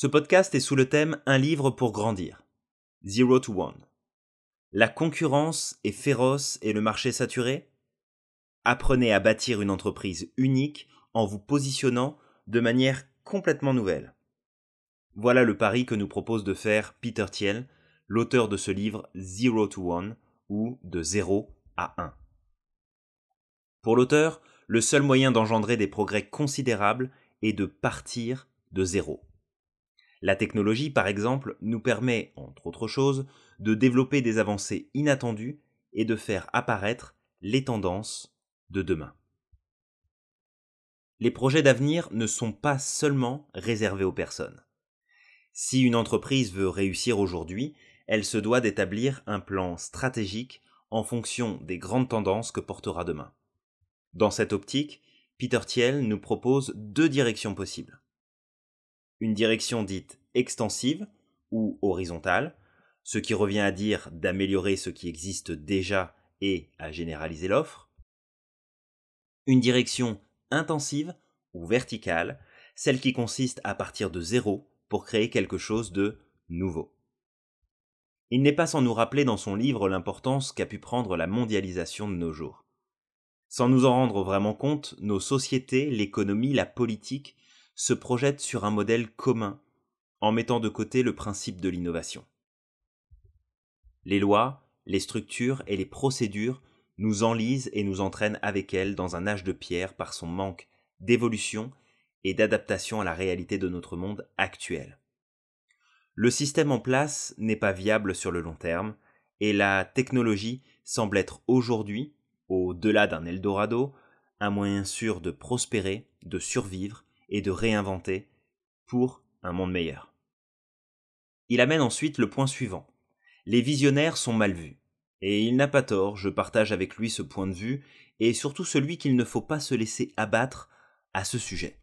Ce podcast est sous le thème Un livre pour grandir. Zero to One. La concurrence est féroce et le marché saturé? Apprenez à bâtir une entreprise unique en vous positionnant de manière complètement nouvelle. Voilà le pari que nous propose de faire Peter Thiel, l'auteur de ce livre Zero to One ou de 0 à 1. Pour l'auteur, le seul moyen d'engendrer des progrès considérables est de partir de zéro. La technologie, par exemple, nous permet, entre autres choses, de développer des avancées inattendues et de faire apparaître les tendances de demain. Les projets d'avenir ne sont pas seulement réservés aux personnes. Si une entreprise veut réussir aujourd'hui, elle se doit d'établir un plan stratégique en fonction des grandes tendances que portera demain. Dans cette optique, Peter Thiel nous propose deux directions possibles. Une direction dite extensive ou horizontale, ce qui revient à dire d'améliorer ce qui existe déjà et à généraliser l'offre. Une direction intensive ou verticale, celle qui consiste à partir de zéro pour créer quelque chose de nouveau. Il n'est pas sans nous rappeler dans son livre l'importance qu'a pu prendre la mondialisation de nos jours. Sans nous en rendre vraiment compte, nos sociétés, l'économie, la politique se projettent sur un modèle commun en mettant de côté le principe de l'innovation. Les lois, les structures et les procédures nous enlisent et nous entraînent avec elles dans un âge de pierre par son manque d'évolution et d'adaptation à la réalité de notre monde actuel. Le système en place n'est pas viable sur le long terme, et la technologie semble être aujourd'hui, au-delà d'un Eldorado, un moyen sûr de prospérer, de survivre et de réinventer pour un monde meilleur. Il amène ensuite le point suivant. Les visionnaires sont mal vus. Et il n'a pas tort, je partage avec lui ce point de vue, et surtout celui qu'il ne faut pas se laisser abattre à ce sujet.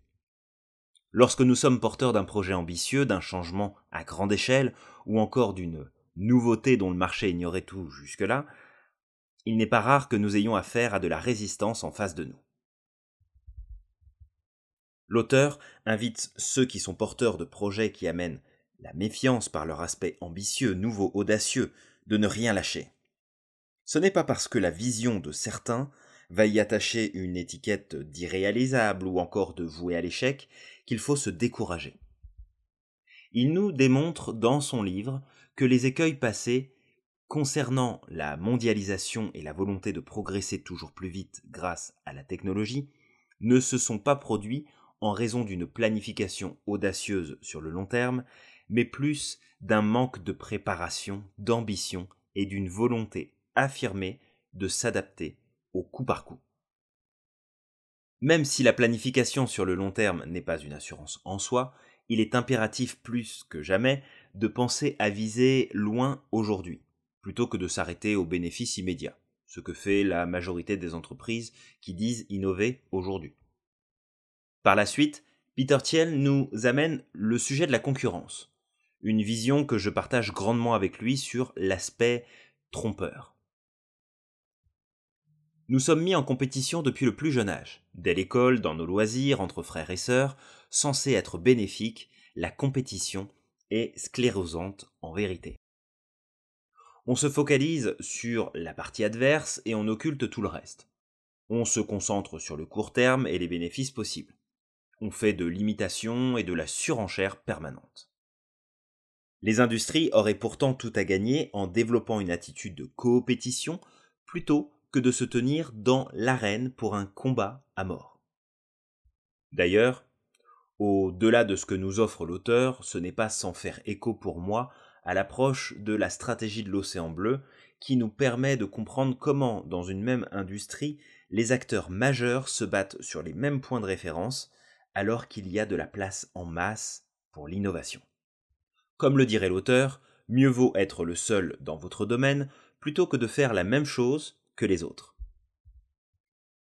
Lorsque nous sommes porteurs d'un projet ambitieux, d'un changement à grande échelle, ou encore d'une nouveauté dont le marché ignorait tout jusque-là, il n'est pas rare que nous ayons affaire à de la résistance en face de nous. L'auteur invite ceux qui sont porteurs de projets qui amènent la méfiance par leur aspect ambitieux, nouveau, audacieux, de ne rien lâcher. Ce n'est pas parce que la vision de certains va y attacher une étiquette d'irréalisable ou encore de voué à l'échec qu'il faut se décourager. Il nous démontre dans son livre que les écueils passés concernant la mondialisation et la volonté de progresser toujours plus vite grâce à la technologie ne se sont pas produits en raison d'une planification audacieuse sur le long terme, mais plus d'un manque de préparation, d'ambition et d'une volonté affirmée de s'adapter au coup par coup. Même si la planification sur le long terme n'est pas une assurance en soi, il est impératif plus que jamais de penser à viser loin aujourd'hui, plutôt que de s'arrêter aux bénéfices immédiats, ce que fait la majorité des entreprises qui disent innover aujourd'hui. Par la suite, Peter Thiel nous amène le sujet de la concurrence, une vision que je partage grandement avec lui sur l'aspect trompeur. Nous sommes mis en compétition depuis le plus jeune âge. Dès l'école, dans nos loisirs, entre frères et sœurs, censée être bénéfique, la compétition est sclérosante en vérité. On se focalise sur la partie adverse et on occulte tout le reste. On se concentre sur le court terme et les bénéfices possibles. On fait de l'imitation et de la surenchère permanente. Les industries auraient pourtant tout à gagner en développant une attitude de coopétition plutôt que de se tenir dans l'arène pour un combat à mort. D'ailleurs, au-delà de ce que nous offre l'auteur, ce n'est pas sans faire écho pour moi à l'approche de la stratégie de l'océan bleu qui nous permet de comprendre comment, dans une même industrie, les acteurs majeurs se battent sur les mêmes points de référence alors qu'il y a de la place en masse pour l'innovation. Comme le dirait l'auteur, mieux vaut être le seul dans votre domaine plutôt que de faire la même chose que les autres.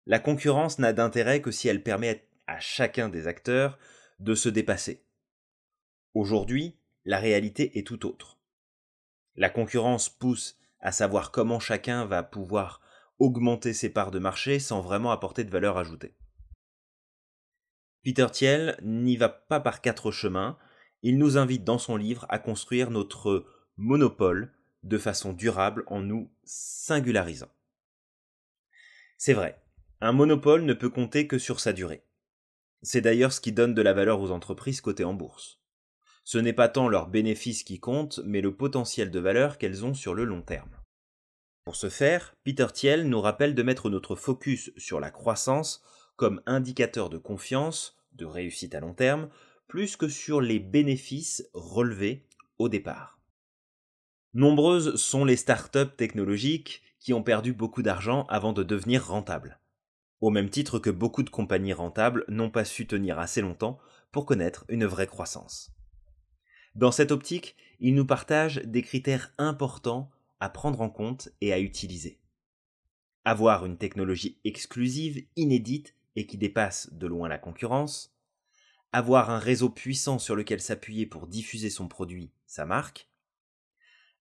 La concurrence n'a d'intérêt que si elle permet à chacun des acteurs de se dépasser. Aujourd'hui, la réalité est tout autre. La concurrence pousse à savoir comment chacun va pouvoir augmenter ses parts de marché sans vraiment apporter de valeur ajoutée. Peter Thiel n'y va pas par quatre chemins, il nous invite dans son livre à construire notre monopole de façon durable en nous singularisant. C'est vrai, un monopole ne peut compter que sur sa durée. C'est d'ailleurs ce qui donne de la valeur aux entreprises cotées en bourse. Ce n'est pas tant leurs bénéfices qui comptent, mais le potentiel de valeur qu'elles ont sur le long terme. Pour ce faire, Peter Thiel nous rappelle de mettre notre focus sur la croissance comme indicateur de confiance, de réussite à long terme, plus que sur les bénéfices relevés au départ. Nombreuses sont les startups technologiques qui ont perdu beaucoup d'argent avant de devenir rentables. Au même titre que beaucoup de compagnies rentables n'ont pas su tenir assez longtemps pour connaître une vraie croissance. Dans cette optique, il nous partage des critères importants à prendre en compte et à utiliser. Avoir une technologie exclusive, inédite et qui dépasse de loin la concurrence, avoir un réseau puissant sur lequel s'appuyer pour diffuser son produit, sa marque,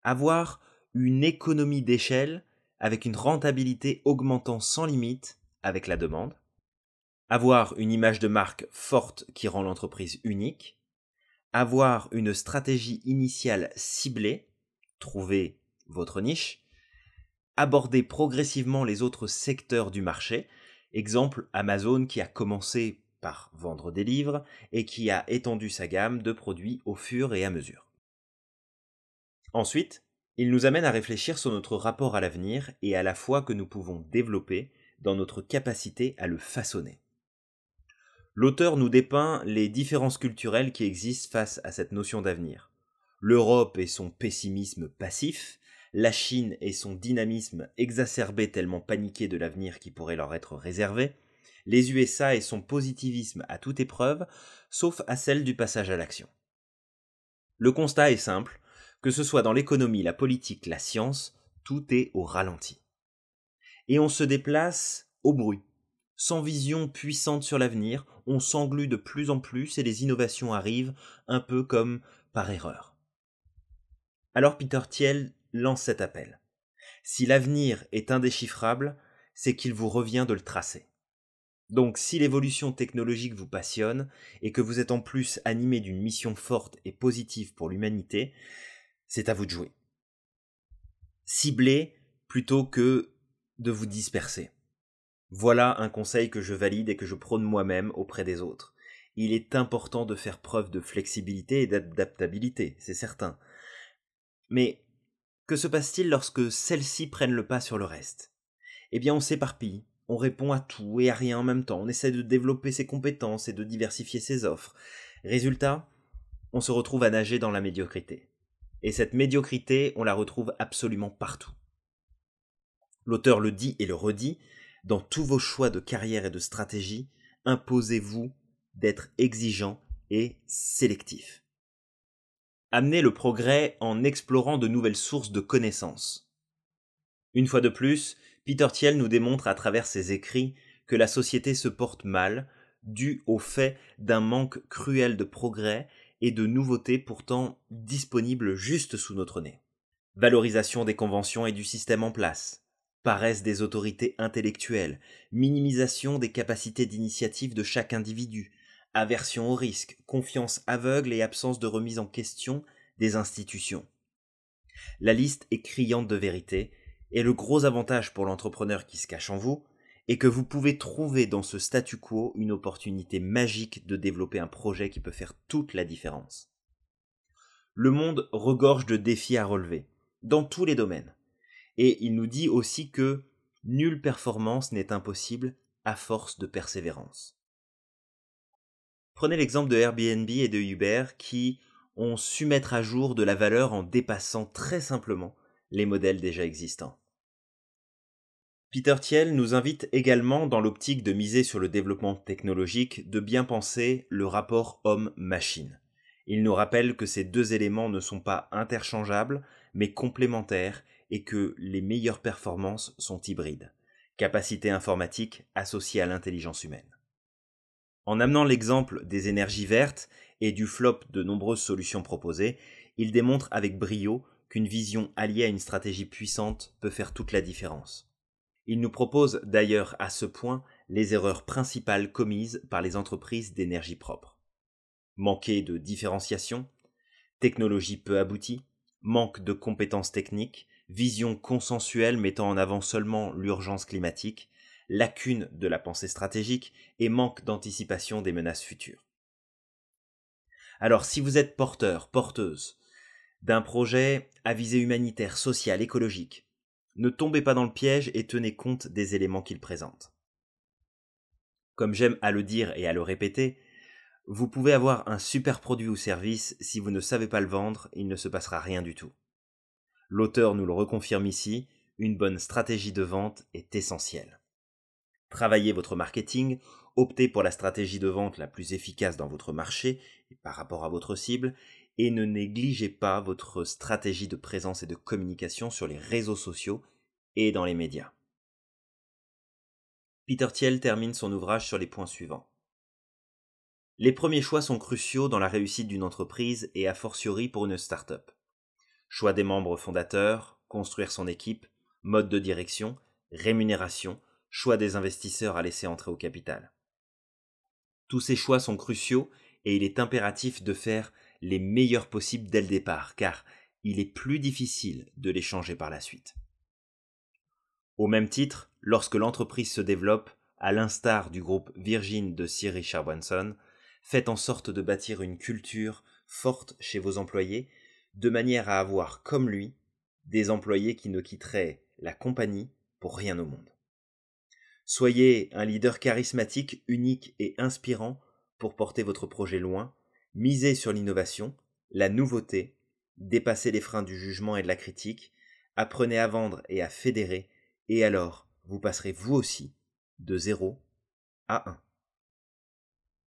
avoir une économie d'échelle avec une rentabilité augmentant sans limite avec la demande, avoir une image de marque forte qui rend l'entreprise unique, avoir une stratégie initiale ciblée, trouver votre niche, aborder progressivement les autres secteurs du marché, exemple Amazon qui a commencé par vendre des livres et qui a étendu sa gamme de produits au fur et à mesure. Ensuite, il nous amène à réfléchir sur notre rapport à l'avenir et à la foi que nous pouvons développer dans notre capacité à le façonner. L'auteur nous dépeint les différences culturelles qui existent face à cette notion d'avenir. L'Europe et son pessimisme passif, la Chine et son dynamisme exacerbé tellement paniqué de l'avenir qui pourrait leur être réservé, les USA et son positivisme à toute épreuve, sauf à celle du passage à l'action. Le constat est simple, que ce soit dans l'économie, la politique, la science, tout est au ralenti. Et on se déplace au bruit. Sans vision puissante sur l'avenir, on s'englue de plus en plus et les innovations arrivent un peu comme par erreur. Alors Peter Thiel lance cet appel. Si l'avenir est indéchiffrable, c'est qu'il vous revient de le tracer. Donc si l'évolution technologique vous passionne et que vous êtes en plus animé d'une mission forte et positive pour l'humanité, c'est à vous de jouer. Ciblez plutôt que de vous disperser. Voilà un conseil que je valide et que je prône moi-même auprès des autres. Il est important de faire preuve de flexibilité et d'adaptabilité, c'est certain. Mais que se passe-t-il lorsque celles-ci prennent le pas sur le reste? Eh bien on s'éparpille, on répond à tout et à rien en même temps, on essaie de développer ses compétences et de diversifier ses offres. Résultat, on se retrouve à nager dans la médiocrité. Et cette médiocrité, on la retrouve absolument partout. L'auteur le dit et le redit, dans tous vos choix de carrière et de stratégie, imposez-vous d'être exigeant et sélectif. Amenez le progrès en explorant de nouvelles sources de connaissances. Une fois de plus, Peter Thiel nous démontre à travers ses écrits que la société se porte mal, dû au fait d'un manque cruel de progrès et de nouveautés pourtant disponibles juste sous notre nez. Valorisation des conventions et du système en place, paresse des autorités intellectuelles, minimisation des capacités d'initiative de chaque individu, aversion au risque, confiance aveugle et absence de remise en question des institutions. La liste est criante de vérité, et le gros avantage pour l'entrepreneur qui se cache en vous est que vous pouvez trouver dans ce statu quo une opportunité magique de développer un projet qui peut faire toute la différence. Le monde regorge de défis à relever, dans tous les domaines. Et il nous dit aussi que nulle performance n'est impossible à force de persévérance. Prenez l'exemple de Airbnb et de Uber qui ont su mettre à jour de la valeur en dépassant très simplement les modèles déjà existants. Peter Thiel nous invite également, dans l'optique de miser sur le développement technologique, de bien penser le rapport homme-machine. Il nous rappelle que ces deux éléments ne sont pas interchangeables, mais complémentaires, et que les meilleures performances sont hybrides. Capacité informatique associée à l'intelligence humaine. En amenant l'exemple des énergies vertes et du flop de nombreuses solutions proposées, il démontre avec brio qu'une vision alliée à une stratégie puissante peut faire toute la différence. Il nous propose d'ailleurs à ce point les erreurs principales commises par les entreprises d'énergie propre. manquer de différenciation, technologie peu aboutie, manque de compétences techniques, vision consensuelle mettant en avant seulement l'urgence climatique, lacune de la pensée stratégique et manque d'anticipation des menaces futures. Alors si vous êtes porteur, porteuse d'un projet à visée humanitaire, sociale, écologique, ne tombez pas dans le piège et tenez compte des éléments qu'il présente. Comme j'aime à le dire et à le répéter, vous pouvez avoir un super produit ou service, si vous ne savez pas le vendre, il ne se passera rien du tout. L'auteur nous le reconfirme ici, une bonne stratégie de vente est essentielle. Travaillez votre marketing, optez pour la stratégie de vente la plus efficace dans votre marché et par rapport à votre cible, et ne négligez pas votre stratégie de présence et de communication sur les réseaux sociaux et dans les médias. Peter Thiel termine son ouvrage sur les points suivants. Les premiers choix sont cruciaux dans la réussite d'une entreprise et a fortiori pour une start-up. Choix des membres fondateurs, construire son équipe, mode de direction, rémunération, choix des investisseurs à laisser entrer au capital. Tous ces choix sont cruciaux et il est impératif de faire les meilleurs possibles dès le départ, car il est plus difficile de les changer par la suite. Au même titre, lorsque l'entreprise se développe, à l'instar du groupe Virgin de Sir Richard Branson, faites en sorte de bâtir une culture forte chez vos employés, de manière à avoir, comme lui, des employés qui ne quitteraient la compagnie pour rien au monde. Soyez un leader charismatique, unique et inspirant pour porter votre projet loin, misez sur l'innovation, la nouveauté, dépassez les freins du jugement et de la critique, apprenez à vendre et à fédérer, et alors vous passerez vous aussi de 0 à 1.